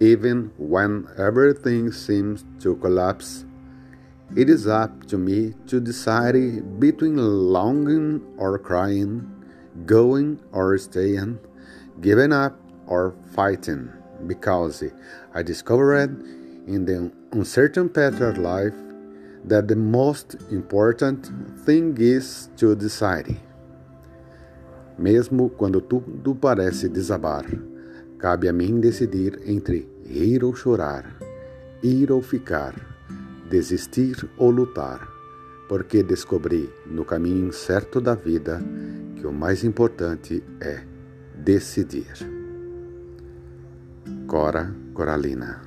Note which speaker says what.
Speaker 1: even when everything seems to collapse. It is up to me to decide between longing or crying, going or staying, giving up or fighting, because I discovered in the uncertain path of life that the most important thing is to decide. Mesmo quando tudo parece desabar, cabe a mim decidir entre rir ou chorar, ir ou ficar, desistir ou lutar, porque descobri no caminho certo da vida que o mais importante é decidir. Cora Coralina